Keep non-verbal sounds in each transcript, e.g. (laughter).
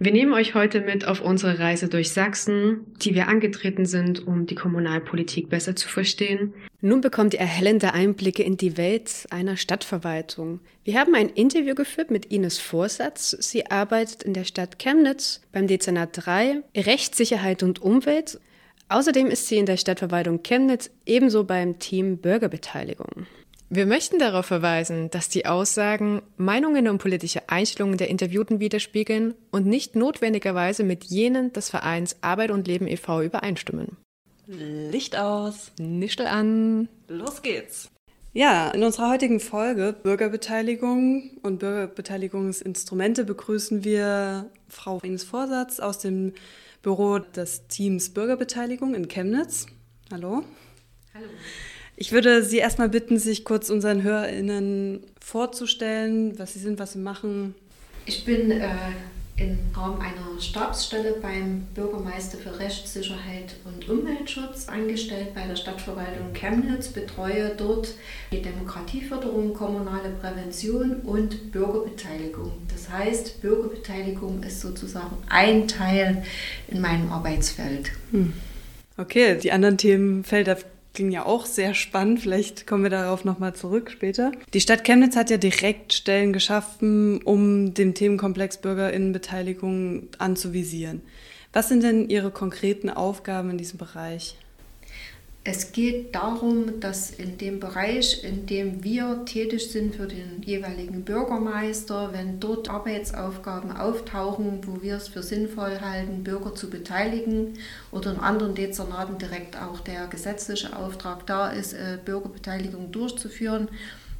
Wir nehmen euch heute mit auf unsere Reise durch Sachsen, die wir angetreten sind, um die Kommunalpolitik besser zu verstehen. Nun bekommt ihr erhellende Einblicke in die Welt einer Stadtverwaltung. Wir haben ein Interview geführt mit Ines Vorsatz. Sie arbeitet in der Stadt Chemnitz beim Dezernat 3 Rechtssicherheit und Umwelt. Außerdem ist sie in der Stadtverwaltung Chemnitz ebenso beim Team Bürgerbeteiligung. Wir möchten darauf verweisen, dass die Aussagen Meinungen und politische Einstellungen der Interviewten widerspiegeln und nicht notwendigerweise mit jenen des Vereins Arbeit und Leben e.V. übereinstimmen. Licht aus. Nischel an. Los geht's. Ja, in unserer heutigen Folge Bürgerbeteiligung und Bürgerbeteiligungsinstrumente begrüßen wir Frau Ines Vorsatz aus dem Büro des Teams Bürgerbeteiligung in Chemnitz. Hallo. Hallo. Ich würde Sie erstmal bitten, sich kurz unseren HörerInnen vorzustellen, was Sie sind, was Sie machen. Ich bin äh, im Raum einer Stabsstelle beim Bürgermeister für Rechtssicherheit und Umweltschutz angestellt bei der Stadtverwaltung Chemnitz, betreue dort die Demokratieförderung, kommunale Prävention und Bürgerbeteiligung. Das heißt, Bürgerbeteiligung ist sozusagen ein Teil in meinem Arbeitsfeld. Hm. Okay, die anderen Themenfelder klingt ja auch sehr spannend. Vielleicht kommen wir darauf nochmal zurück später. Die Stadt Chemnitz hat ja direkt Stellen geschaffen, um den Themenkomplex Bürgerinnenbeteiligung anzuvisieren. Was sind denn Ihre konkreten Aufgaben in diesem Bereich? Es geht darum, dass in dem Bereich, in dem wir tätig sind für den jeweiligen Bürgermeister, wenn dort Arbeitsaufgaben auftauchen, wo wir es für sinnvoll halten, Bürger zu beteiligen oder in anderen Dezernaten direkt auch der gesetzliche Auftrag da ist, äh, Bürgerbeteiligung durchzuführen,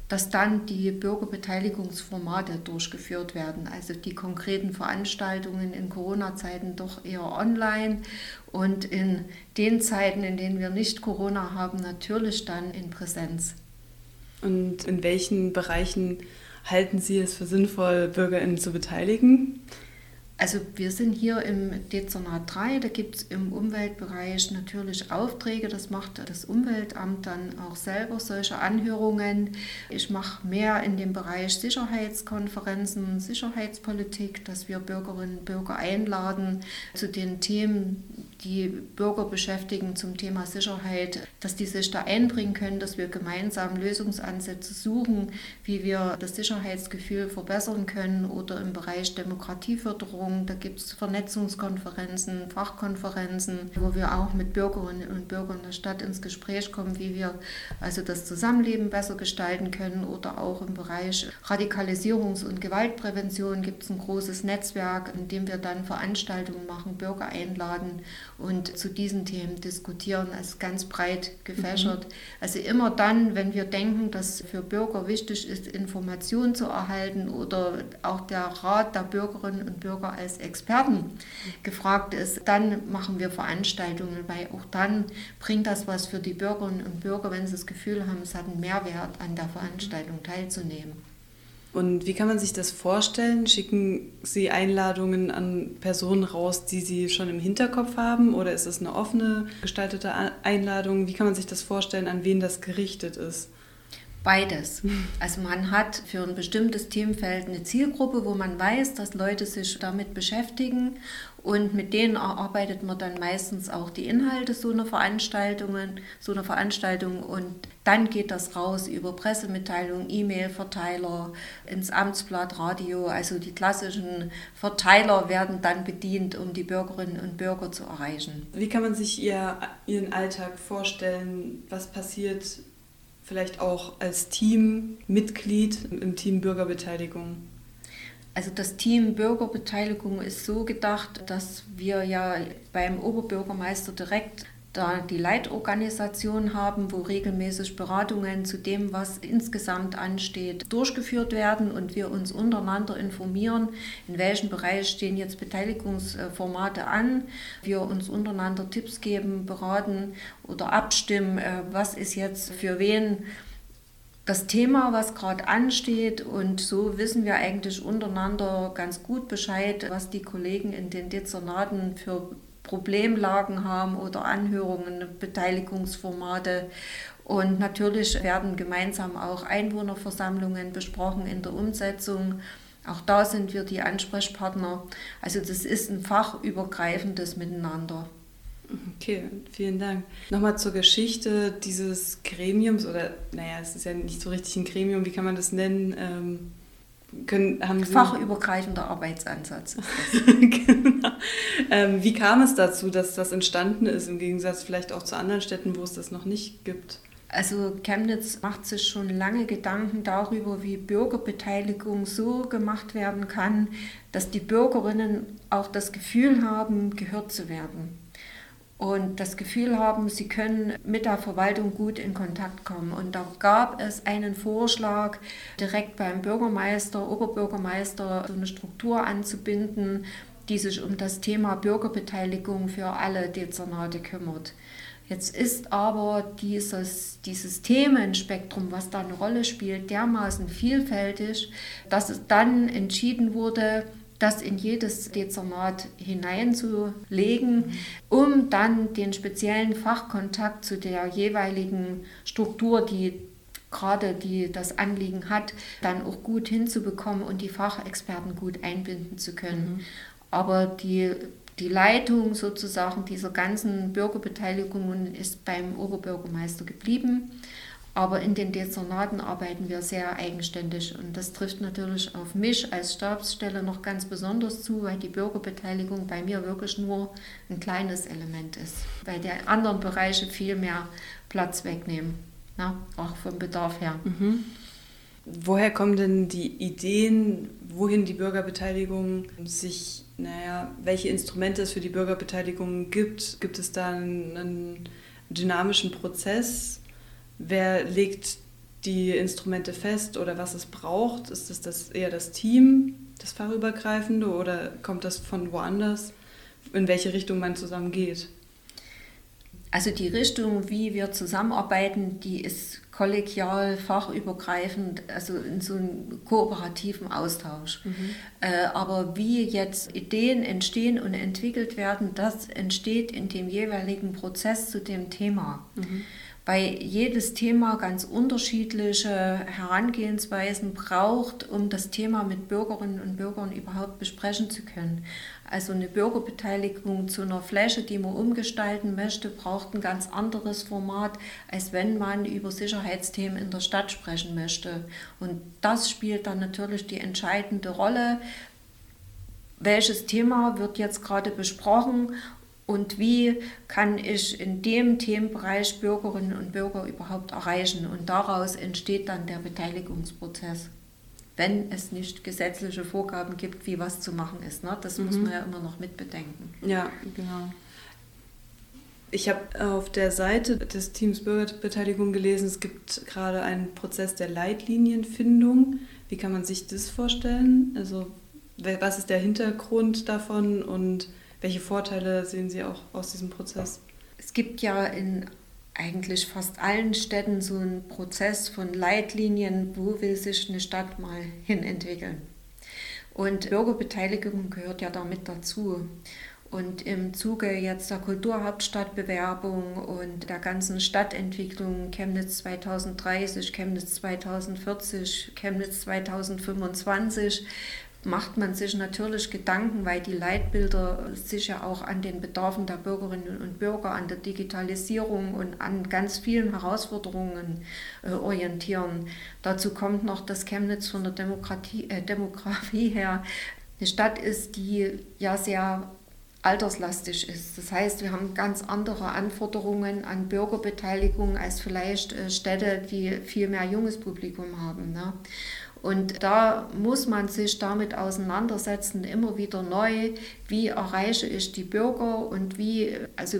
dass dann die Bürgerbeteiligungsformate durchgeführt werden. Also die konkreten Veranstaltungen in Corona-Zeiten doch eher online und in den Zeiten, in denen wir nicht Corona haben, natürlich dann in Präsenz. Und in welchen Bereichen halten Sie es für sinnvoll, BürgerInnen zu beteiligen? Also wir sind hier im Dezernat 3, da gibt es im Umweltbereich natürlich Aufträge, das macht das Umweltamt dann auch selber solche Anhörungen. Ich mache mehr in dem Bereich Sicherheitskonferenzen, Sicherheitspolitik, dass wir Bürgerinnen und Bürger einladen zu den Themen, die Bürger beschäftigen zum Thema Sicherheit, dass die sich da einbringen können, dass wir gemeinsam Lösungsansätze suchen, wie wir das Sicherheitsgefühl verbessern können oder im Bereich Demokratieförderung. Da gibt es Vernetzungskonferenzen, Fachkonferenzen, wo wir auch mit Bürgerinnen und Bürgern der Stadt ins Gespräch kommen, wie wir also das Zusammenleben besser gestalten können oder auch im Bereich Radikalisierungs- und Gewaltprävention gibt es ein großes Netzwerk, in dem wir dann Veranstaltungen machen, Bürger einladen und zu diesen Themen diskutieren, also ganz breit gefächert. Mhm. Also immer dann, wenn wir denken, dass für Bürger wichtig ist, Informationen zu erhalten oder auch der Rat der Bürgerinnen und Bürger als Experten gefragt ist, dann machen wir Veranstaltungen, weil auch dann bringt das was für die Bürgerinnen und Bürger, wenn sie das Gefühl haben, es hat einen Mehrwert, an der Veranstaltung teilzunehmen. Und wie kann man sich das vorstellen? Schicken Sie Einladungen an Personen raus, die Sie schon im Hinterkopf haben? Oder ist es eine offene gestaltete Einladung? Wie kann man sich das vorstellen, an wen das gerichtet ist? Beides. Also man hat für ein bestimmtes Themenfeld eine Zielgruppe, wo man weiß, dass Leute sich damit beschäftigen und mit denen erarbeitet man dann meistens auch die Inhalte so einer Veranstaltungen, so einer Veranstaltung und dann geht das raus über Pressemitteilungen, E-Mail-Verteiler, ins Amtsblatt, Radio. Also die klassischen Verteiler werden dann bedient, um die Bürgerinnen und Bürger zu erreichen. Wie kann man sich ihr, Ihren Alltag vorstellen? Was passiert vielleicht auch als Teammitglied im Team Bürgerbeteiligung? Also das Team Bürgerbeteiligung ist so gedacht, dass wir ja beim Oberbürgermeister direkt da die Leitorganisation haben, wo regelmäßig Beratungen zu dem, was insgesamt ansteht, durchgeführt werden und wir uns untereinander informieren, in welchem Bereich stehen jetzt Beteiligungsformate an, wir uns untereinander Tipps geben, beraten oder abstimmen, äh, was ist jetzt für wen das Thema, was gerade ansteht. Und so wissen wir eigentlich untereinander ganz gut Bescheid, was die Kollegen in den Dezernaten für Problemlagen haben oder Anhörungen, Beteiligungsformate. Und natürlich werden gemeinsam auch Einwohnerversammlungen besprochen in der Umsetzung. Auch da sind wir die Ansprechpartner. Also das ist ein fachübergreifendes Miteinander. Okay, vielen Dank. Nochmal zur Geschichte dieses Gremiums oder, naja, es ist ja nicht so richtig ein Gremium, wie kann man das nennen? Ähm, können, Fachübergreifender Arbeitsansatz. (laughs) genau. ähm, wie kam es dazu, dass das entstanden ist, im Gegensatz vielleicht auch zu anderen Städten, wo es das noch nicht gibt? Also Chemnitz macht sich schon lange Gedanken darüber, wie Bürgerbeteiligung so gemacht werden kann, dass die Bürgerinnen auch das Gefühl haben, gehört zu werden und das Gefühl haben, sie können mit der Verwaltung gut in Kontakt kommen. Und da gab es einen Vorschlag, direkt beim Bürgermeister, Oberbürgermeister so eine Struktur anzubinden, die sich um das Thema Bürgerbeteiligung für alle Dezernate kümmert. Jetzt ist aber dieses, dieses Themenspektrum, was da eine Rolle spielt, dermaßen vielfältig, dass es dann entschieden wurde, das in jedes Dezernat hineinzulegen, um dann den speziellen Fachkontakt zu der jeweiligen Struktur, die gerade die das Anliegen hat, dann auch gut hinzubekommen und die Fachexperten gut einbinden zu können. Mhm. Aber die, die Leitung sozusagen dieser ganzen Bürgerbeteiligungen ist beim Oberbürgermeister geblieben. Aber in den Dezernaten arbeiten wir sehr eigenständig und das trifft natürlich auf mich als Stabsstelle noch ganz besonders zu, weil die Bürgerbeteiligung bei mir wirklich nur ein kleines Element ist, weil die anderen Bereiche viel mehr Platz wegnehmen, na, ne, auch vom Bedarf her. Mhm. Woher kommen denn die Ideen, wohin die Bürgerbeteiligung sich, naja, welche Instrumente es für die Bürgerbeteiligung gibt? Gibt es da einen, einen dynamischen Prozess? Wer legt die Instrumente fest oder was es braucht? Ist es das eher das Team, das fachübergreifende oder kommt das von woanders? In welche Richtung man zusammen geht? Also die Richtung, wie wir zusammenarbeiten, die ist kollegial, fachübergreifend, also in so einem kooperativen Austausch. Mhm. Äh, aber wie jetzt Ideen entstehen und entwickelt werden, das entsteht in dem jeweiligen Prozess zu dem Thema. Mhm weil jedes Thema ganz unterschiedliche Herangehensweisen braucht, um das Thema mit Bürgerinnen und Bürgern überhaupt besprechen zu können. Also eine Bürgerbeteiligung zu einer Fläche, die man umgestalten möchte, braucht ein ganz anderes Format, als wenn man über Sicherheitsthemen in der Stadt sprechen möchte. Und das spielt dann natürlich die entscheidende Rolle. Welches Thema wird jetzt gerade besprochen und wie kann ich in dem Themenbereich Bürgerinnen und Bürger überhaupt erreichen. Und daraus entsteht dann der Beteiligungsprozess, wenn es nicht gesetzliche Vorgaben gibt, wie was zu machen ist. Ne? Das mhm. muss man ja immer noch mitbedenken. Ja, genau. Ich habe auf der Seite des Teams Bürgerbeteiligung gelesen, es gibt gerade einen Prozess der Leitlinienfindung. Wie kann man sich das vorstellen? Also was ist der Hintergrund davon und welche Vorteile sehen Sie auch aus diesem Prozess? Es gibt ja in eigentlich fast allen Städten so einen Prozess von Leitlinien, wo will sich eine Stadt mal hin entwickeln. Und Bürgerbeteiligung gehört ja damit dazu. Und im Zuge jetzt der Kulturhauptstadtbewerbung und der ganzen Stadtentwicklung Chemnitz 2030, Chemnitz 2040, Chemnitz 2025 macht man sich natürlich Gedanken, weil die Leitbilder sich ja auch an den Bedarfen der Bürgerinnen und Bürger, an der Digitalisierung und an ganz vielen Herausforderungen äh, orientieren. Dazu kommt noch, dass Chemnitz von der Demokratie, äh, Demografie her eine Stadt ist, die ja sehr alterslastig ist. Das heißt, wir haben ganz andere Anforderungen an Bürgerbeteiligung als vielleicht äh, Städte, die viel mehr junges Publikum haben. Ne? Und da muss man sich damit auseinandersetzen, immer wieder neu, wie erreiche ich die Bürger und wie, also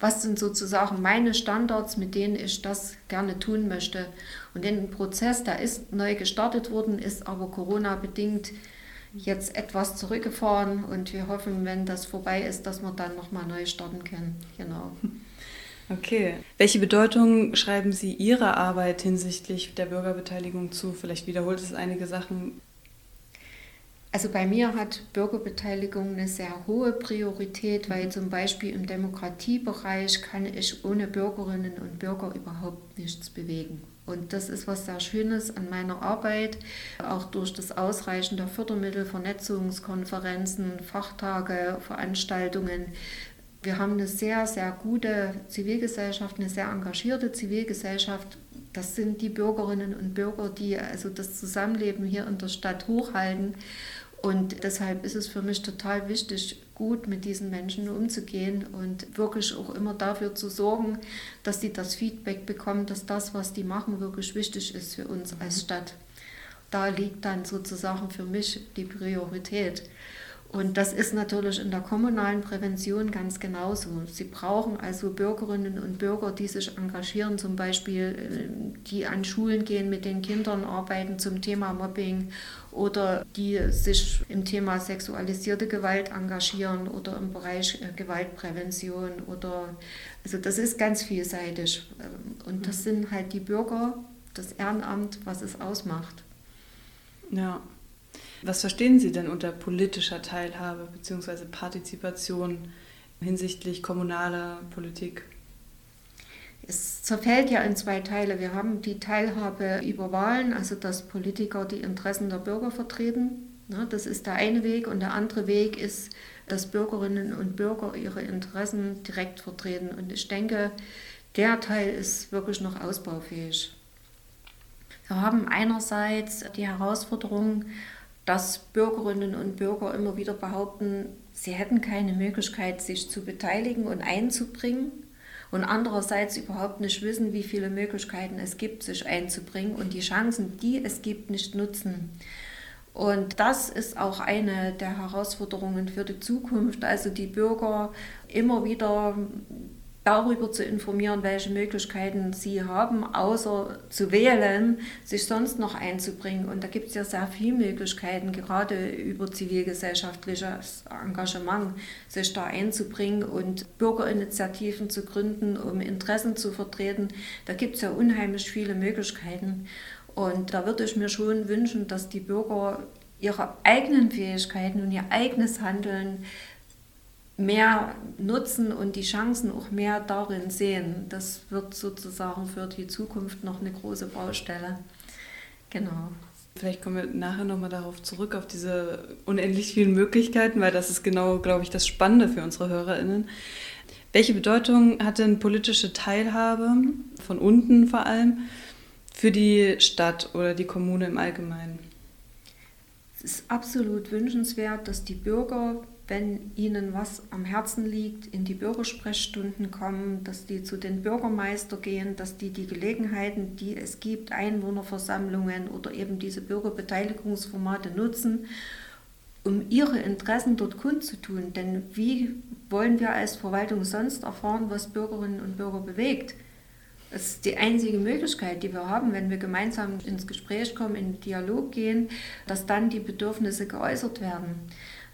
was sind sozusagen meine Standards, mit denen ich das gerne tun möchte. Und den Prozess, der ist neu gestartet worden, ist aber Corona-bedingt jetzt etwas zurückgefahren und wir hoffen, wenn das vorbei ist, dass wir dann nochmal neu starten können. Genau. Okay. Welche Bedeutung schreiben Sie Ihrer Arbeit hinsichtlich der Bürgerbeteiligung zu? Vielleicht wiederholt es einige Sachen. Also bei mir hat Bürgerbeteiligung eine sehr hohe Priorität, weil zum Beispiel im Demokratiebereich kann ich ohne Bürgerinnen und Bürger überhaupt nichts bewegen. Und das ist was sehr Schönes an meiner Arbeit, auch durch das Ausreichen der Fördermittel, Vernetzungskonferenzen, Fachtage, Veranstaltungen. Wir haben eine sehr, sehr gute Zivilgesellschaft, eine sehr engagierte Zivilgesellschaft. Das sind die Bürgerinnen und Bürger, die also das Zusammenleben hier in der Stadt hochhalten. Und deshalb ist es für mich total wichtig, gut mit diesen Menschen umzugehen und wirklich auch immer dafür zu sorgen, dass sie das Feedback bekommen, dass das, was die machen, wirklich wichtig ist für uns als Stadt. Da liegt dann sozusagen für mich die Priorität. Und das ist natürlich in der kommunalen Prävention ganz genauso. Sie brauchen also Bürgerinnen und Bürger, die sich engagieren, zum Beispiel, äh, die an Schulen gehen, mit den Kindern arbeiten zum Thema Mobbing oder die sich im Thema sexualisierte Gewalt engagieren oder im Bereich äh, Gewaltprävention oder also das ist ganz vielseitig. Ähm, und das sind halt die Bürger, das Ehrenamt, was es ausmacht. Ja. Was verstehen Sie denn unter politischer Teilhabe bzw. Partizipation hinsichtlich kommunaler Politik? Es zerfällt ja in zwei Teile. Wir haben die Teilhabe über Wahlen, also dass Politiker die Interessen der Bürger vertreten. Das ist der eine Weg. Und der andere Weg ist, dass Bürgerinnen und Bürger ihre Interessen direkt vertreten. Und ich denke, der Teil ist wirklich noch ausbaufähig. Wir haben einerseits die Herausforderung, dass Bürgerinnen und Bürger immer wieder behaupten, sie hätten keine Möglichkeit, sich zu beteiligen und einzubringen und andererseits überhaupt nicht wissen, wie viele Möglichkeiten es gibt, sich einzubringen und die Chancen, die es gibt, nicht nutzen. Und das ist auch eine der Herausforderungen für die Zukunft, also die Bürger immer wieder darüber zu informieren, welche Möglichkeiten sie haben, außer zu wählen, sich sonst noch einzubringen. Und da gibt es ja sehr viele Möglichkeiten, gerade über zivilgesellschaftliches Engagement, sich da einzubringen und Bürgerinitiativen zu gründen, um Interessen zu vertreten. Da gibt es ja unheimlich viele Möglichkeiten. Und da würde ich mir schon wünschen, dass die Bürger ihre eigenen Fähigkeiten und ihr eigenes Handeln mehr nutzen und die Chancen auch mehr darin sehen. Das wird sozusagen für die Zukunft noch eine große Baustelle. Genau. Vielleicht kommen wir nachher nochmal darauf zurück, auf diese unendlich vielen Möglichkeiten, weil das ist genau, glaube ich, das Spannende für unsere HörerInnen. Welche Bedeutung hat denn politische Teilhabe, von unten vor allem, für die Stadt oder die Kommune im Allgemeinen? Es ist absolut wünschenswert, dass die Bürger wenn ihnen was am Herzen liegt, in die Bürgersprechstunden kommen, dass die zu den Bürgermeister gehen, dass die die Gelegenheiten, die es gibt, Einwohnerversammlungen oder eben diese Bürgerbeteiligungsformate nutzen, um ihre Interessen dort kundzutun. Denn wie wollen wir als Verwaltung sonst erfahren, was Bürgerinnen und Bürger bewegt? Das ist die einzige Möglichkeit, die wir haben, wenn wir gemeinsam ins Gespräch kommen, in den Dialog gehen, dass dann die Bedürfnisse geäußert werden.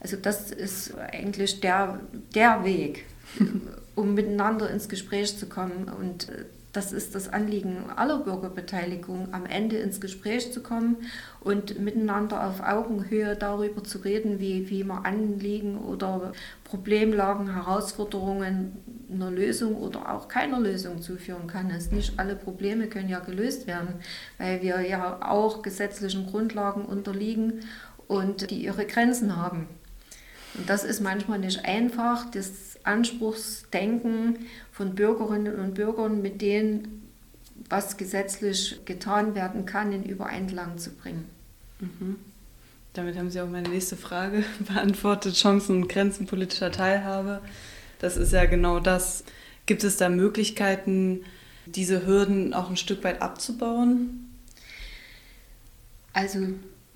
Also das ist eigentlich der, der Weg, (laughs) um miteinander ins Gespräch zu kommen. Und äh, das ist das Anliegen aller Bürgerbeteiligung, am Ende ins Gespräch zu kommen und miteinander auf Augenhöhe darüber zu reden, wie, wie man Anliegen oder Problemlagen, Herausforderungen einer Lösung oder auch keiner Lösung zuführen kann. Es nicht alle Probleme können ja gelöst werden, weil wir ja auch gesetzlichen Grundlagen unterliegen und die ihre Grenzen haben. Und das ist manchmal nicht einfach, das Anspruchsdenken von Bürgerinnen und Bürgern mit denen, was gesetzlich getan werden kann, in Übereinklang zu bringen. Mhm. Damit haben Sie auch meine nächste Frage (laughs) beantwortet, Chancen und Grenzen politischer Teilhabe. Das ist ja genau das. Gibt es da Möglichkeiten, diese Hürden auch ein Stück weit abzubauen? Also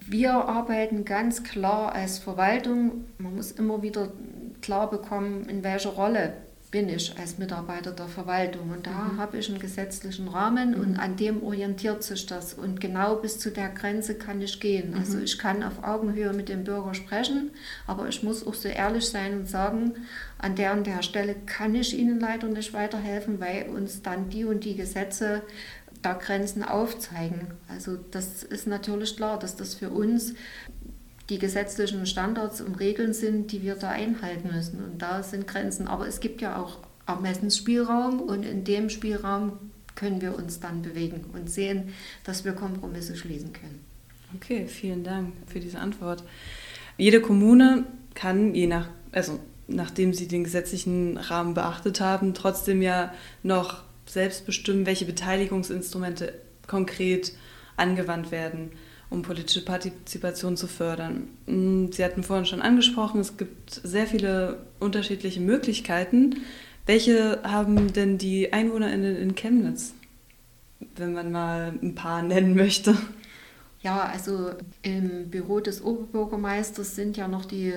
wir arbeiten ganz klar als Verwaltung. Man muss immer wieder klar bekommen, in welcher Rolle bin ich als Mitarbeiter der Verwaltung. Und da mhm. habe ich einen gesetzlichen Rahmen mhm. und an dem orientiert sich das. Und genau bis zu der Grenze kann ich gehen. Mhm. Also ich kann auf Augenhöhe mit dem Bürger sprechen, aber ich muss auch so ehrlich sein und sagen, an der und der Stelle kann ich Ihnen leider nicht weiterhelfen, weil uns dann die und die Gesetze da Grenzen aufzeigen. Also das ist natürlich klar, dass das für uns die gesetzlichen Standards und Regeln sind, die wir da einhalten müssen. Und da sind Grenzen. Aber es gibt ja auch Ermessensspielraum und in dem Spielraum können wir uns dann bewegen und sehen, dass wir Kompromisse schließen können. Okay, vielen Dank für diese Antwort. Jede Kommune kann, je nach, also nachdem sie den gesetzlichen Rahmen beachtet haben, trotzdem ja noch selbst bestimmen, welche Beteiligungsinstrumente konkret angewandt werden um politische Partizipation zu fördern. Mm, Sie hatten vorhin schon angesprochen, es gibt sehr viele unterschiedliche Möglichkeiten. Welche haben denn die EinwohnerInnen in Chemnitz, wenn man mal ein paar nennen möchte? Ja, also im Büro des Oberbürgermeisters sind ja noch die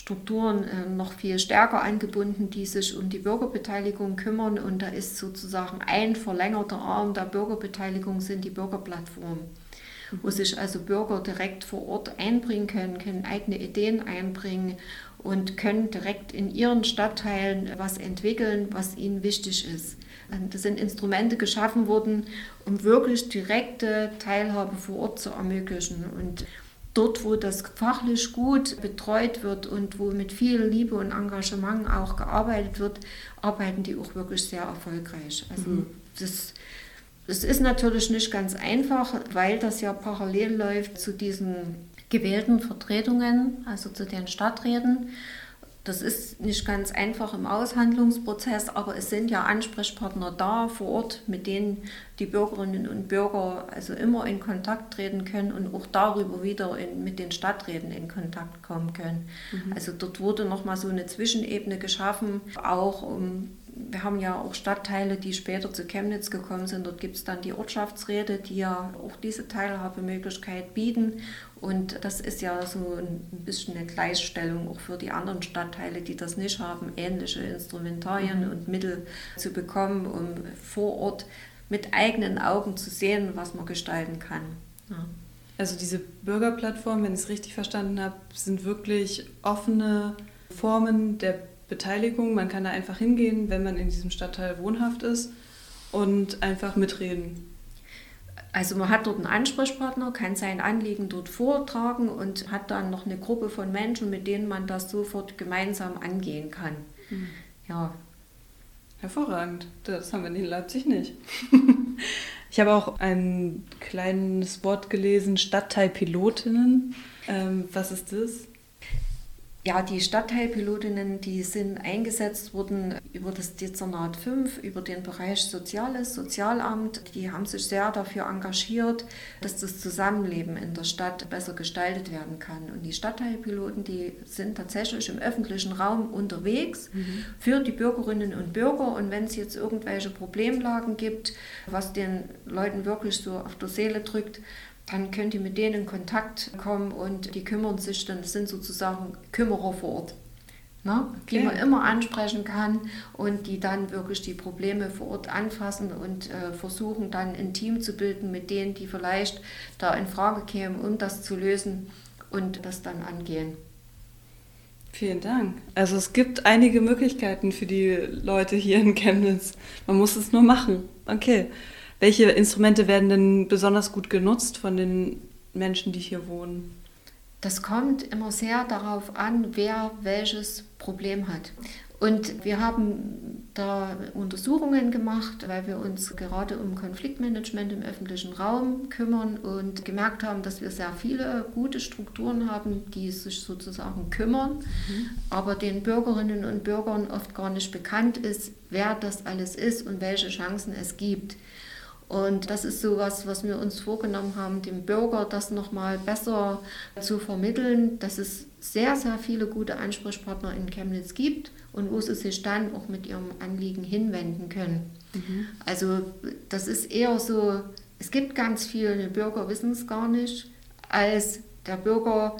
Strukturen äh, noch viel stärker angebunden, die sich um die Bürgerbeteiligung kümmern. Und da ist sozusagen ein verlängerter Arm der Bürgerbeteiligung sind die Bürgerplattformen wo sich also Bürger direkt vor Ort einbringen können, können eigene Ideen einbringen und können direkt in ihren Stadtteilen was entwickeln, was ihnen wichtig ist. Das sind Instrumente geschaffen worden, um wirklich direkte Teilhabe vor Ort zu ermöglichen. Und dort, wo das fachlich gut betreut wird und wo mit viel Liebe und Engagement auch gearbeitet wird, arbeiten die auch wirklich sehr erfolgreich. Also mhm. das das ist natürlich nicht ganz einfach, weil das ja parallel läuft zu diesen gewählten Vertretungen, also zu den Stadträten. Das ist nicht ganz einfach im Aushandlungsprozess, aber es sind ja Ansprechpartner da vor Ort, mit denen die Bürgerinnen und Bürger also immer in Kontakt treten können und auch darüber wieder in, mit den Stadträten in Kontakt kommen können. Mhm. Also dort wurde nochmal so eine Zwischenebene geschaffen, auch um wir haben ja auch Stadtteile, die später zu Chemnitz gekommen sind. Dort gibt es dann die Ortschaftsräte, die ja auch diese Teilhabemöglichkeit bieten. Und das ist ja so ein bisschen eine Gleichstellung auch für die anderen Stadtteile, die das nicht haben, ähnliche Instrumentarien mhm. und Mittel zu bekommen, um vor Ort mit eigenen Augen zu sehen, was man gestalten kann. Ja. Also diese Bürgerplattformen, wenn ich es richtig verstanden habe, sind wirklich offene Formen der Beteiligung. Man kann da einfach hingehen, wenn man in diesem Stadtteil wohnhaft ist und einfach mitreden. Also man hat dort einen Ansprechpartner, kann sein Anliegen dort vortragen und hat dann noch eine Gruppe von Menschen, mit denen man das sofort gemeinsam angehen kann. Mhm. Ja. Hervorragend. Das haben wir in Leipzig nicht. (laughs) ich habe auch ein kleines Wort gelesen, Stadtteilpilotinnen. Ähm, was ist das? Ja, die Stadtteilpilotinnen, die sind eingesetzt worden über das Dezernat 5, über den Bereich Soziales, Sozialamt. Die haben sich sehr dafür engagiert, dass das Zusammenleben in der Stadt besser gestaltet werden kann. Und die Stadtteilpiloten, die sind tatsächlich im öffentlichen Raum unterwegs mhm. für die Bürgerinnen und Bürger. Und wenn es jetzt irgendwelche Problemlagen gibt, was den Leuten wirklich so auf der Seele drückt, dann könnt ihr mit denen in Kontakt kommen und die kümmern sich dann, das sind sozusagen Kümmerer vor Ort. Ne? Okay. Die man immer ansprechen kann und die dann wirklich die Probleme vor Ort anfassen und äh, versuchen dann ein Team zu bilden mit denen, die vielleicht da in Frage kämen, um das zu lösen und das dann angehen. Vielen Dank. Also es gibt einige Möglichkeiten für die Leute hier in Chemnitz. Man muss es nur machen. Okay. Welche Instrumente werden denn besonders gut genutzt von den Menschen, die hier wohnen? Das kommt immer sehr darauf an, wer welches Problem hat. Und wir haben da Untersuchungen gemacht, weil wir uns gerade um Konfliktmanagement im öffentlichen Raum kümmern und gemerkt haben, dass wir sehr viele gute Strukturen haben, die sich sozusagen kümmern, mhm. aber den Bürgerinnen und Bürgern oft gar nicht bekannt ist, wer das alles ist und welche Chancen es gibt. Und das ist so was, was wir uns vorgenommen haben, dem Bürger das nochmal besser zu vermitteln, dass es sehr, sehr viele gute Ansprechpartner in Chemnitz gibt und wo sie sich dann auch mit ihrem Anliegen hinwenden können. Mhm. Also das ist eher so, es gibt ganz viele Bürger wissen es gar nicht, als der Bürger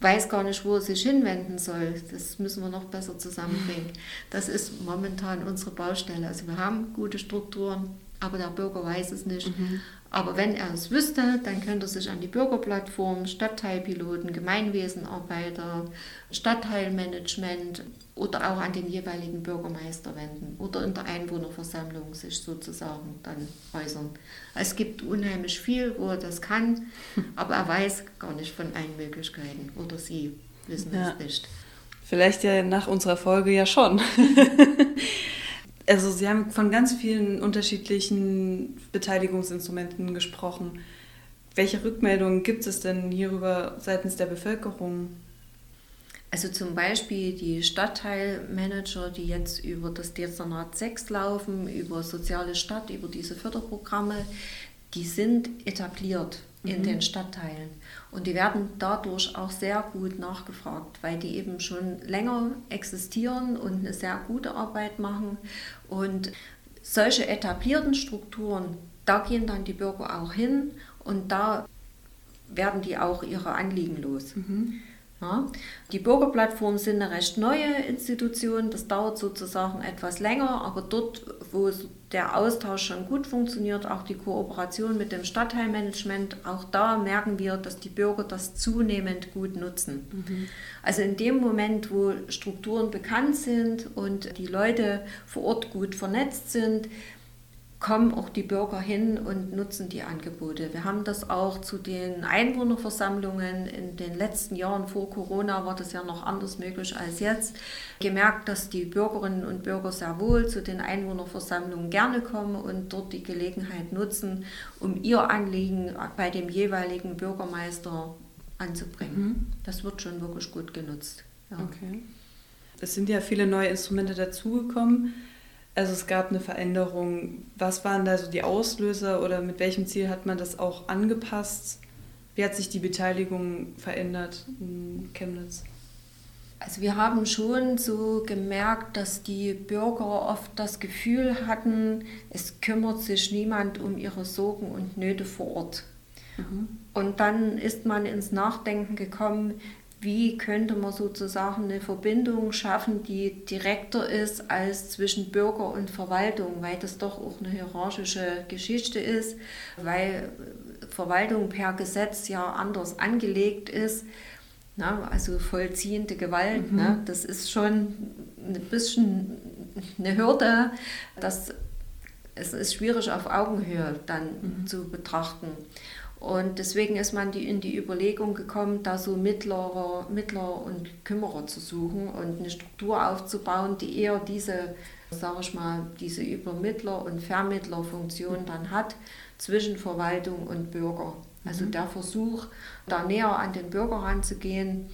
weiß gar nicht, wo er sich hinwenden soll. Das müssen wir noch besser zusammenbringen. Das ist momentan unsere Baustelle. Also wir haben gute Strukturen, aber der Bürger weiß es nicht. Mhm. Aber wenn er es wüsste, dann könnte er sich an die Bürgerplattform, Stadtteilpiloten, Gemeinwesenarbeiter, Stadtteilmanagement oder auch an den jeweiligen Bürgermeister wenden oder in der Einwohnerversammlung sich sozusagen dann äußern. Es gibt unheimlich viel, wo er das kann, (laughs) aber er weiß gar nicht von allen Möglichkeiten oder sie wissen ja. es nicht. Vielleicht ja nach unserer Folge ja schon. (laughs) also Sie haben von ganz vielen unterschiedlichen Beteiligungsinstrumenten gesprochen. Welche Rückmeldungen gibt es denn hierüber seitens der Bevölkerung? Also zum Beispiel die Stadtteilmanager, die jetzt über das Dezernat 6 laufen, über Soziale Stadt, über diese Förderprogramme, die sind etabliert. In den Stadtteilen. Und die werden dadurch auch sehr gut nachgefragt, weil die eben schon länger existieren und eine sehr gute Arbeit machen. Und solche etablierten Strukturen, da gehen dann die Bürger auch hin und da werden die auch ihre Anliegen los. Mhm. Ja. Die Bürgerplattformen sind eine recht neue Institution, das dauert sozusagen etwas länger, aber dort, wo der Austausch schon gut funktioniert, auch die Kooperation mit dem Stadtteilmanagement, auch da merken wir, dass die Bürger das zunehmend gut nutzen. Mhm. Also in dem Moment, wo Strukturen bekannt sind und die Leute vor Ort gut vernetzt sind, kommen auch die Bürger hin und nutzen die Angebote. Wir haben das auch zu den Einwohnerversammlungen in den letzten Jahren vor Corona war das ja noch anders möglich als jetzt. Gemerkt, dass die Bürgerinnen und Bürger sehr wohl zu den Einwohnerversammlungen gerne kommen und dort die Gelegenheit nutzen, um ihr Anliegen bei dem jeweiligen Bürgermeister anzubringen. Mhm. Das wird schon wirklich gut genutzt. Ja. Okay. Es sind ja viele neue Instrumente dazugekommen. Also es gab eine Veränderung. Was waren da so die Auslöser oder mit welchem Ziel hat man das auch angepasst? Wie hat sich die Beteiligung verändert in Chemnitz? Also wir haben schon so gemerkt, dass die Bürger oft das Gefühl hatten, es kümmert sich niemand um ihre Sorgen und Nöte vor Ort. Mhm. Und dann ist man ins Nachdenken gekommen, wie könnte man sozusagen eine Verbindung schaffen, die direkter ist als zwischen Bürger und Verwaltung, weil das doch auch eine hierarchische Geschichte ist, weil Verwaltung per Gesetz ja anders angelegt ist. Na, also vollziehende Gewalt, mhm. ne, das ist schon ein bisschen eine Hürde, das es ist schwierig auf Augenhöhe dann mhm. zu betrachten. Und deswegen ist man die, in die Überlegung gekommen, da so Mittlerer, Mittler und Kümmerer zu suchen und eine Struktur aufzubauen, die eher diese, sage ich mal, diese Übermittler- und Vermittlerfunktion dann hat zwischen Verwaltung und Bürger. Also mhm. der Versuch, da näher an den Bürger ranzugehen,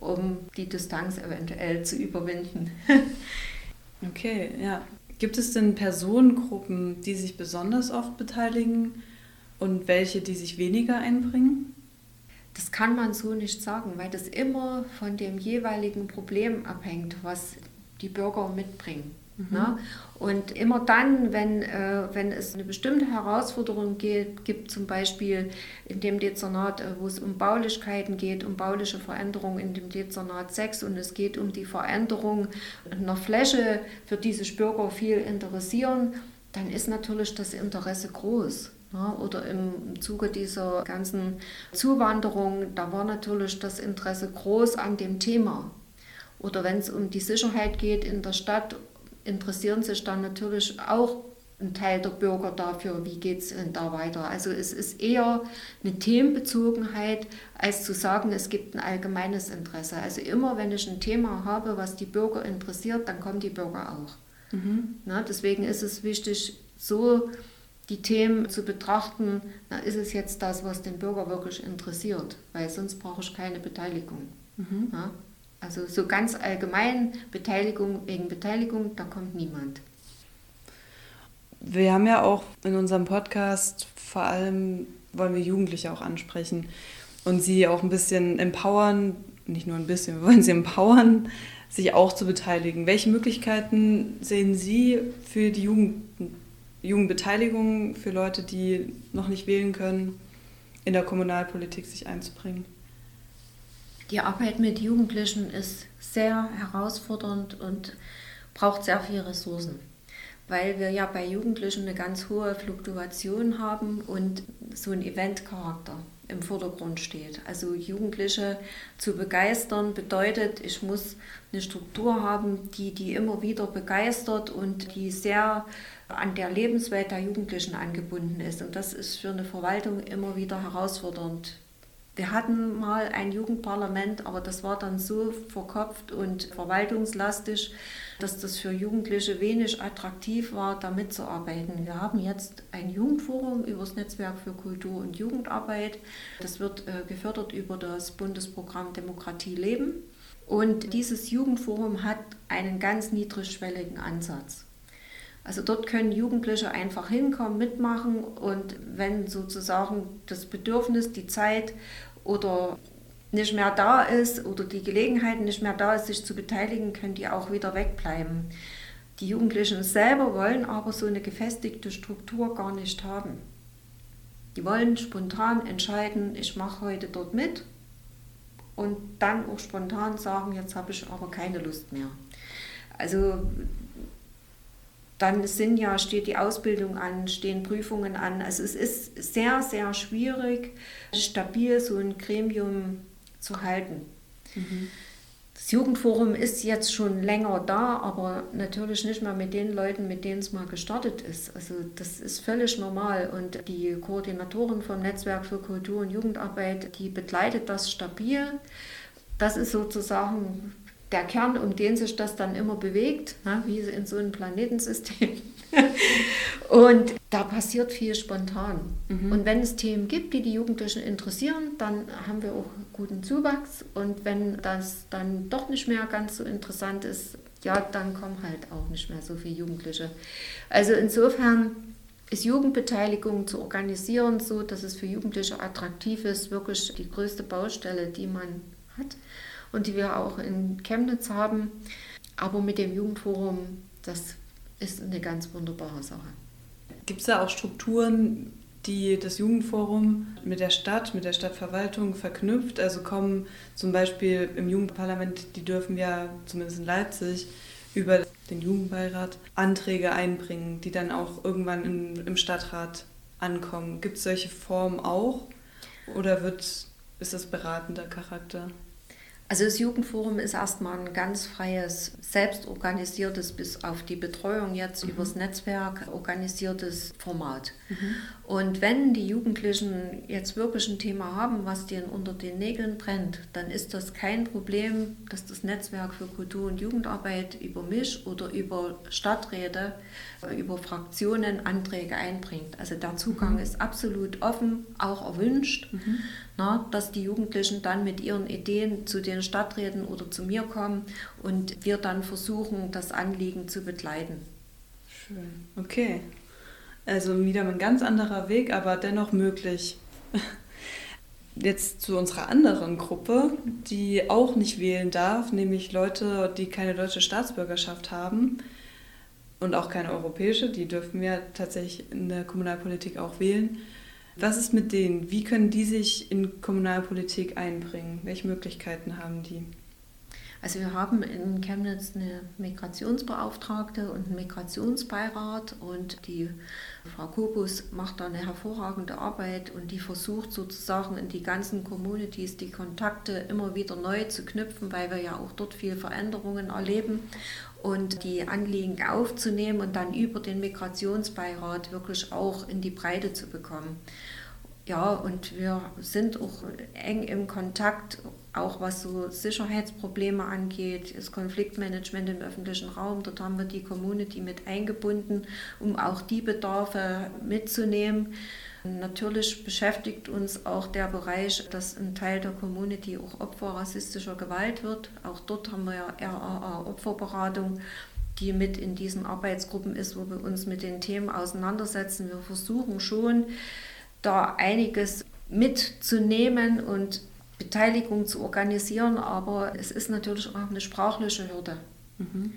um die Distanz eventuell zu überwinden. (laughs) okay, ja. Gibt es denn Personengruppen, die sich besonders oft beteiligen? Und welche, die sich weniger einbringen? Das kann man so nicht sagen, weil das immer von dem jeweiligen Problem abhängt, was die Bürger mitbringen. Mhm. Ne? Und immer dann, wenn, äh, wenn es eine bestimmte Herausforderung geht, gibt, zum Beispiel in dem Dezernat, äh, wo es um Baulichkeiten geht, um bauliche Veränderungen in dem Dezernat 6 und es geht um die Veränderung einer Fläche, für die sich Bürger viel interessieren, dann ist natürlich das Interesse groß. Oder im Zuge dieser ganzen Zuwanderung, da war natürlich das Interesse groß an dem Thema. Oder wenn es um die Sicherheit geht in der Stadt, interessieren sich dann natürlich auch ein Teil der Bürger dafür, wie geht es denn da weiter. Also es ist eher eine Themenbezogenheit, als zu sagen, es gibt ein allgemeines Interesse. Also immer, wenn ich ein Thema habe, was die Bürger interessiert, dann kommen die Bürger auch. Mhm. Na, deswegen ist es wichtig, so die Themen zu betrachten, na, ist es jetzt das, was den Bürger wirklich interessiert, weil sonst brauche ich keine Beteiligung. Mhm. Ja? Also so ganz allgemein Beteiligung wegen Beteiligung, da kommt niemand. Wir haben ja auch in unserem Podcast vor allem wollen wir Jugendliche auch ansprechen und sie auch ein bisschen empowern, nicht nur ein bisschen, wir wollen sie empowern, sich auch zu beteiligen. Welche Möglichkeiten sehen Sie für die Jugend Jugendbeteiligung für Leute, die noch nicht wählen können, in der Kommunalpolitik sich einzubringen? Die Arbeit mit Jugendlichen ist sehr herausfordernd und braucht sehr viele Ressourcen, weil wir ja bei Jugendlichen eine ganz hohe Fluktuation haben und so ein Eventcharakter im Vordergrund steht. Also Jugendliche zu begeistern bedeutet, ich muss eine Struktur haben, die die immer wieder begeistert und die sehr an der Lebenswelt der Jugendlichen angebunden ist. Und das ist für eine Verwaltung immer wieder herausfordernd. Wir hatten mal ein Jugendparlament, aber das war dann so verkopft und verwaltungslastig, dass das für Jugendliche wenig attraktiv war, da mitzuarbeiten. Wir haben jetzt ein Jugendforum über das Netzwerk für Kultur und Jugendarbeit. Das wird äh, gefördert über das Bundesprogramm Demokratie leben. Und dieses Jugendforum hat einen ganz niedrigschwelligen Ansatz. Also dort können Jugendliche einfach hinkommen, mitmachen und wenn sozusagen das Bedürfnis, die Zeit oder nicht mehr da ist oder die Gelegenheit nicht mehr da ist, sich zu beteiligen, können die auch wieder wegbleiben. Die Jugendlichen selber wollen aber so eine gefestigte Struktur gar nicht haben. Die wollen spontan entscheiden, ich mache heute dort mit und dann auch spontan sagen, jetzt habe ich aber keine Lust mehr. Also dann sind ja, steht die Ausbildung an, stehen Prüfungen an. Also es ist sehr, sehr schwierig, stabil so ein Gremium zu halten. Mhm. Das Jugendforum ist jetzt schon länger da, aber natürlich nicht mehr mit den Leuten, mit denen es mal gestartet ist. Also das ist völlig normal und die Koordinatorin vom Netzwerk für Kultur und Jugendarbeit, die begleitet das stabil. Das ist sozusagen der Kern, um den sich das dann immer bewegt, ne, wie in so einem Planetensystem. (laughs) und da passiert viel spontan. Mhm. Und wenn es Themen gibt, die die Jugendlichen interessieren, dann haben wir auch guten Zuwachs. Und wenn das dann doch nicht mehr ganz so interessant ist, ja, dann kommen halt auch nicht mehr so viele Jugendliche. Also insofern ist Jugendbeteiligung zu organisieren, so dass es für Jugendliche attraktiv ist, wirklich die größte Baustelle, die man hat und die wir auch in Chemnitz haben. Aber mit dem Jugendforum, das ist eine ganz wunderbare Sache. Gibt es da auch Strukturen, die das Jugendforum mit der Stadt, mit der Stadtverwaltung verknüpft? Also kommen zum Beispiel im Jugendparlament, die dürfen ja zumindest in Leipzig über den Jugendbeirat Anträge einbringen, die dann auch irgendwann in, im Stadtrat ankommen. Gibt es solche Formen auch oder wird, ist das beratender Charakter? Also das Jugendforum ist erstmal ein ganz freies, selbstorganisiertes, bis auf die Betreuung jetzt mhm. übers Netzwerk organisiertes Format. Mhm. Und wenn die Jugendlichen jetzt wirklich ein Thema haben, was denen unter den Nägeln brennt, dann ist das kein Problem, dass das Netzwerk für Kultur und Jugendarbeit über mich oder über Stadträte, über Fraktionen Anträge einbringt. Also der Zugang mhm. ist absolut offen, auch erwünscht. Mhm na, dass die Jugendlichen dann mit ihren Ideen zu den Stadträten oder zu mir kommen und wir dann versuchen, das Anliegen zu begleiten. Schön. Okay. Also wieder ein ganz anderer Weg, aber dennoch möglich. (laughs) Jetzt zu unserer anderen Gruppe, die auch nicht wählen darf, nämlich Leute, die keine deutsche Staatsbürgerschaft haben und auch keine europäische, die dürfen ja tatsächlich in der Kommunalpolitik auch wählen. Was ist mit denen? Wie können die sich in Kommunalpolitik einbringen? Welche Möglichkeiten haben die? Also wir haben in Chemnitz eine Migrationsbeauftragte und einen Migrationsbeirat und die Frau Kobus macht da eine hervorragende Arbeit und die versucht sozusagen in die ganzen Communities die Kontakte immer wieder neu zu knüpfen, weil wir ja auch dort viel Veränderungen erleben und die Anliegen aufzunehmen und dann über den Migrationsbeirat wirklich auch in die Breite zu bekommen. Ja, und wir sind auch eng im Kontakt, auch was so Sicherheitsprobleme angeht, das Konfliktmanagement im öffentlichen Raum. Dort haben wir die Community mit eingebunden, um auch die Bedarfe mitzunehmen. Natürlich beschäftigt uns auch der Bereich, dass ein Teil der Community auch Opfer rassistischer Gewalt wird. Auch dort haben wir ja RAA Opferberatung, die mit in diesen Arbeitsgruppen ist, wo wir uns mit den Themen auseinandersetzen. Wir versuchen schon, da einiges mitzunehmen und Beteiligung zu organisieren, aber es ist natürlich auch eine sprachliche Hürde. Mhm.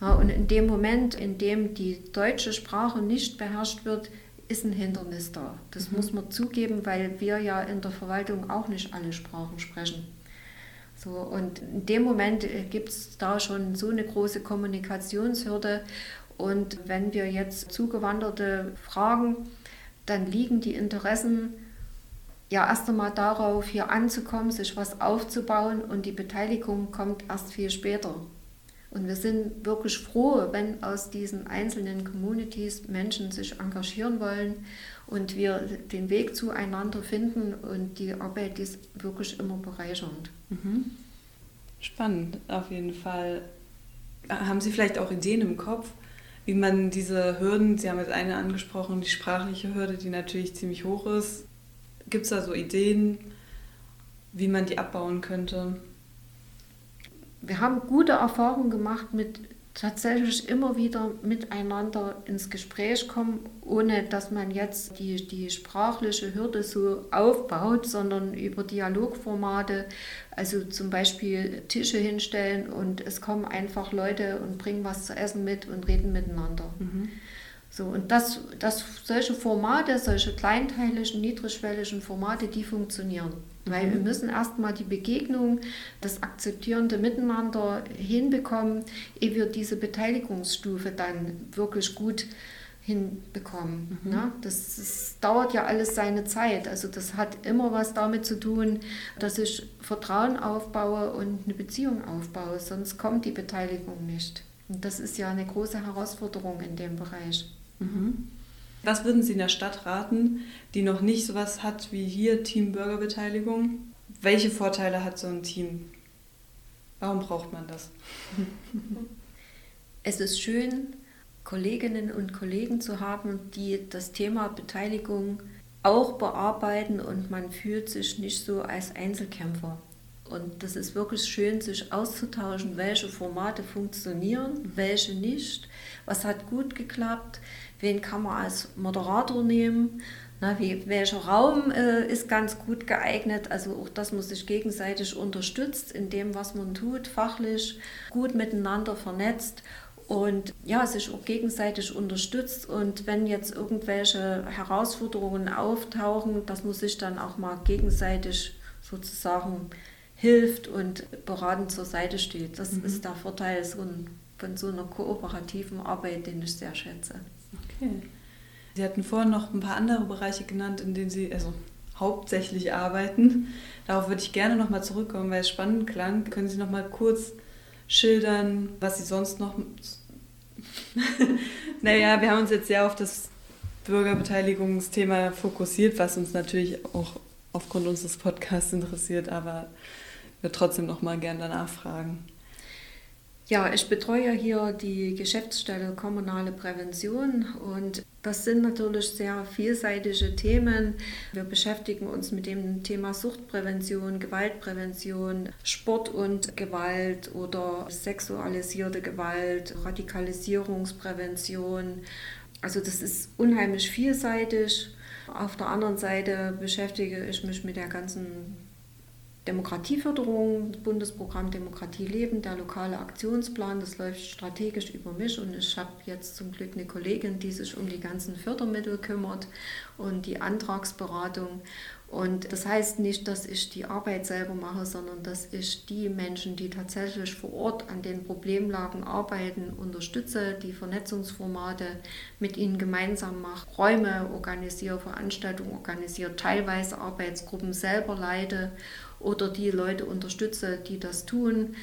Ja, und in dem Moment, in dem die deutsche Sprache nicht beherrscht wird, ist ein Hindernis da. Das mhm. muss man zugeben, weil wir ja in der Verwaltung auch nicht alle Sprachen sprechen. So, und in dem Moment äh, gibt es da schon so eine große Kommunikationshürde. Und wenn wir jetzt Zugewanderte fragen, dann liegen die Interessen ja erst einmal darauf, hier anzukommen, sich was aufzubauen und die Beteiligung kommt erst viel später. Und wir sind wirklich froh, wenn aus diesen einzelnen Communities Menschen sich engagieren wollen und wir den Weg zueinander finden und die Arbeit ist wirklich immer bereichernd. Mhm. Spannend, auf jeden Fall. Haben Sie vielleicht auch Ideen im Kopf, wie man diese Hürden, Sie haben jetzt eine angesprochen, die sprachliche Hürde, die natürlich ziemlich hoch ist. Gibt es da so Ideen, wie man die abbauen könnte? Wir haben gute Erfahrungen gemacht mit tatsächlich immer wieder miteinander ins Gespräch kommen, ohne dass man jetzt die, die sprachliche Hürde so aufbaut, sondern über Dialogformate, also zum Beispiel Tische hinstellen und es kommen einfach Leute und bringen was zu essen mit und reden miteinander. Mhm. So, und das, das, solche Formate, solche kleinteiligen, niedrigschwelligen Formate, die funktionieren. Weil wir mhm. müssen erstmal die Begegnung, das akzeptierende Miteinander hinbekommen, ehe wir diese Beteiligungsstufe dann wirklich gut hinbekommen. Mhm. Ne? Das, das, dauert ja alles seine Zeit. Also das hat immer was damit zu tun, dass ich Vertrauen aufbaue und eine Beziehung aufbaue, sonst kommt die Beteiligung nicht. Und das ist ja eine große Herausforderung in dem Bereich. Mhm. Was würden Sie in der Stadt raten, die noch nicht sowas hat wie hier Team Bürgerbeteiligung? Welche Vorteile hat so ein Team? Warum braucht man das? (laughs) Es ist schön, Kolleginnen und Kollegen zu haben, die das Thema Beteiligung auch bearbeiten und man fühlt sich nicht so als Einzelkämpfer. Und das ist wirklich schön, sich auszutauschen, welche Formate funktionieren, welche nicht, was hat gut geklappt, wen kann man als Moderator nehmen, na, wie, welcher Raum äh, ist ganz gut geeignet. Also auch das muss sich gegenseitig unterstützt in dem, was man tut, fachlich gut miteinander vernetzt und ja, sich auch gegenseitig unterstützt. Und wenn jetzt irgendwelche Herausforderungen auftauchen, dass man sich dann auch mal gegenseitig sozusagen hilft und beratend zur Seite steht. Das mhm. ist der Vorteil von so einer kooperativen Arbeit, den ich sehr schätze. Okay. Sie hatten vorhin noch ein paar andere Bereiche genannt, in denen Sie also hauptsächlich arbeiten. Darauf würde ich gerne nochmal zurückkommen, weil es spannend klang. Können Sie noch mal kurz schildern, was Sie sonst noch... (laughs) naja, wir haben uns jetzt sehr auf das Bürgerbeteiligungsthema fokussiert, was uns natürlich auch aufgrund unseres Podcasts interessiert, aber würde trotzdem noch mal gerne danach fragen. Ja, ich betreue hier die Geschäftsstelle Kommunale Prävention und das sind natürlich sehr vielseitige Themen. Wir beschäftigen uns mit dem Thema Suchtprävention, Gewaltprävention, Sport und Gewalt oder sexualisierte Gewalt, Radikalisierungsprävention. Also das ist unheimlich vielseitig. Auf der anderen Seite beschäftige ich mich mit der ganzen Demokratieförderung, Bundesprogramm Demokratie leben, der lokale Aktionsplan, das läuft strategisch über mich und ich habe jetzt zum Glück eine Kollegin, die sich um die ganzen Fördermittel kümmert und die Antragsberatung. Und das heißt nicht, dass ich die Arbeit selber mache, sondern dass ich die Menschen, die tatsächlich vor Ort an den Problemlagen arbeiten, unterstütze, die Vernetzungsformate mit ihnen gemeinsam mache, Räume organisiere, Veranstaltungen organisiere, teilweise Arbeitsgruppen selber leite oder die Leute unterstütze, die das tun.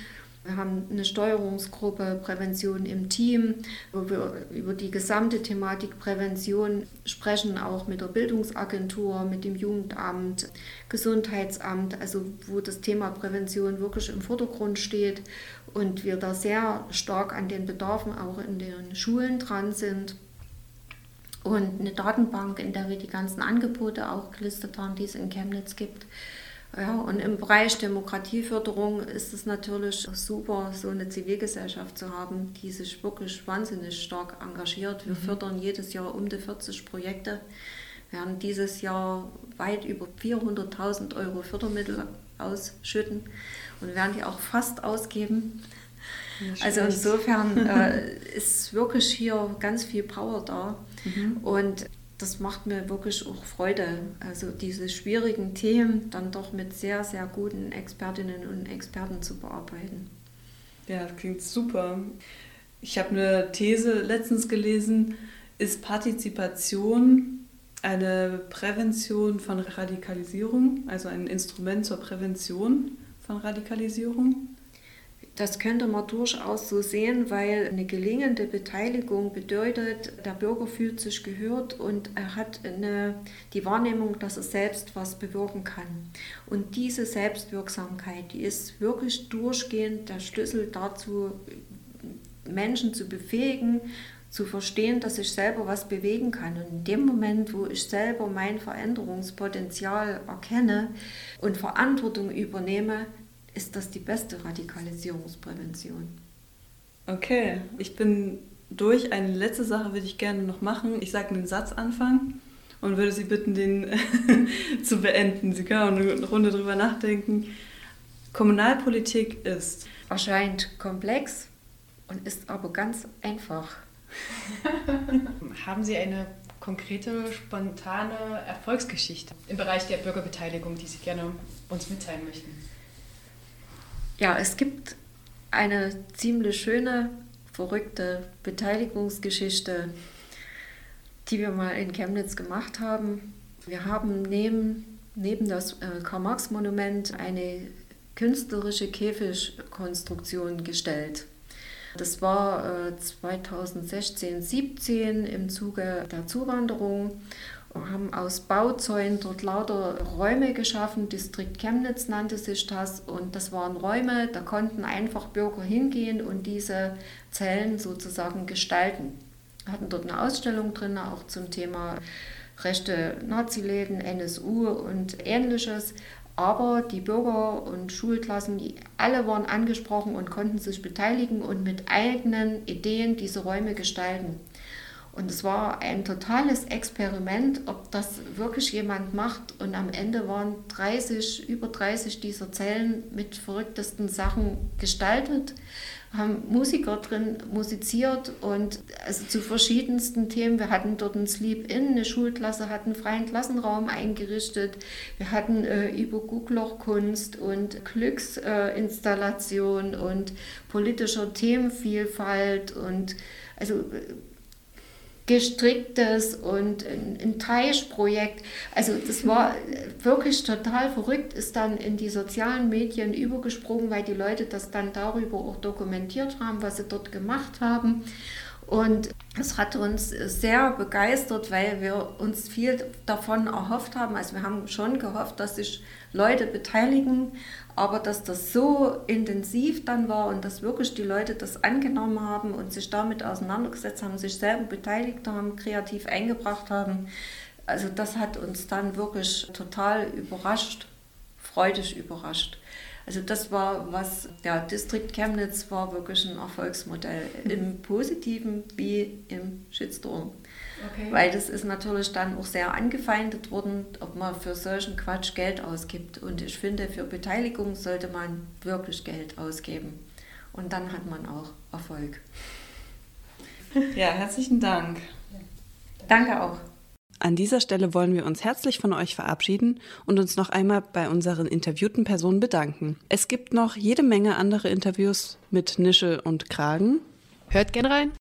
Wir haben eine Steuerungsgruppe Prävention im Team, wo wir über die gesamte Thematik Prävention sprechen, auch mit der Bildungsagentur, mit dem Jugendamt, Gesundheitsamt, also wo das Thema Prävention wirklich im Vordergrund steht und wir da sehr stark an den Bedarfen auch in den Schulen dran sind. Und eine Datenbank, in der wir die ganzen Angebote auch gelistet haben, die es in Chemnitz gibt, ja, und im Bereich Demokratieförderung ist es natürlich super, so eine Zivilgesellschaft zu haben, die sich wirklich wahnsinnig stark engagiert. Wir mhm. fördern jedes Jahr um die 40 Projekte, wir werden dieses Jahr weit über 400.000 Euro Fördermittel ausschütten und werden die auch fast ausgeben. Also insofern äh, (laughs) ist wirklich hier ganz viel Power da. Mhm. Und das macht mir wirklich auch Freude. Also diese schwierigen Themen dann doch mit sehr, sehr guten Expertinnen und Experten zu bearbeiten. Ja, klingt super. Ich habe eine These letztens gelesen, ist Partizipation eine Prävention von Radikalisierung, also ein Instrument zur Prävention von Radikalisierung? Das könnte man durchaus so sehen, weil eine gelingende Beteiligung bedeutet, der Bürger fühlt sich gehört und er hat eine, die Wahrnehmung, dass er selbst was bewirken kann. Und diese Selbstwirksamkeit, die ist wirklich durchgehend der Schlüssel dazu, Menschen zu befähigen, zu verstehen, dass ich selber was bewegen kann. Und in dem Moment, wo ich selber mein Veränderungspotenzial erkenne und Verantwortung übernehme, ist das die beste Radikalisierungsprävention. Okay, ich bin durch. Eine letzte Sache würde ich gerne noch machen. Ich sage einen Satz anfangen und würde Sie bitten, den (laughs) zu beenden. Sie können auch eine Runde drüber nachdenken. Kommunalpolitik ist. Erscheint komplex und ist aber ganz einfach. (laughs) Haben Sie eine konkrete, spontane Erfolgsgeschichte im Bereich der Bürgerbeteiligung, die Sie gerne uns mitteilen möchten? Ja, es gibt eine ziemlich schöne, verrückte Beteiligungsgeschichte, die wir mal in Chemnitz gemacht haben. Wir haben neben, neben das äh, Karl-Marx-Monument eine künstlerische Käfigkonstruktion gestellt. Das war äh, 2016, 17 im Zuge der Zuwanderung. Haben aus Bauzäunen dort lauter Räume geschaffen. Distrikt Chemnitz nannte sich das. Und das waren Räume, da konnten einfach Bürger hingehen und diese Zellen sozusagen gestalten. Wir hatten dort eine Ausstellung drin, auch zum Thema rechte Naziläden, NSU und ähnliches. Aber die Bürger und Schulklassen, die alle waren angesprochen und konnten sich beteiligen und mit eigenen Ideen diese Räume gestalten. Und es war ein totales Experiment, ob das wirklich jemand macht. Und am Ende waren 30, über 30 dieser Zellen mit verrücktesten Sachen gestaltet haben Musiker drin musiziert und also zu verschiedensten Themen. Wir hatten dort ein Sleep-In, eine Schulklasse hat einen freien Klassenraum eingerichtet. Wir hatten äh, über Gucklochkunst und Glücksinstallation äh, und politischer Themenvielfalt und also äh, gestricktes und ein, Teichprojekt. Also das war wirklich total verrückt, ist dann in die sozialen Medien übergesprungen, weil die Leute das dann darüber auch dokumentiert haben, was sie dort gemacht haben. Und es hat uns sehr begeistert, weil wir uns viel davon erhofft haben. Also wir haben schon gehofft, dass sich Leute beteiligen, aber dass das so intensiv dann war und dass wirklich die Leute das angenommen haben und sich damit auseinandergesetzt haben, sich selber beteiligt haben, kreativ eingebracht haben, also das hat uns dann wirklich total überrascht, freudig überrascht. Also das war was, ja, Distrikt Chemnitz war wirklich ein Erfolgsmodell im Positiven wie im Shitstorm. Okay. Weil das ist natürlich dann auch sehr angefeindet worden, ob man für solchen Quatsch Geld ausgibt. Und ich finde, für Beteiligung sollte man wirklich Geld ausgeben. Und dann hat man auch Erfolg. Ja, herzlichen Dank. Danke auch. An dieser Stelle wollen wir uns herzlich von euch verabschieden und uns noch einmal bei unseren interviewten Personen bedanken. Es gibt noch jede Menge andere Interviews mit Nische und Kragen. Hört gern rein.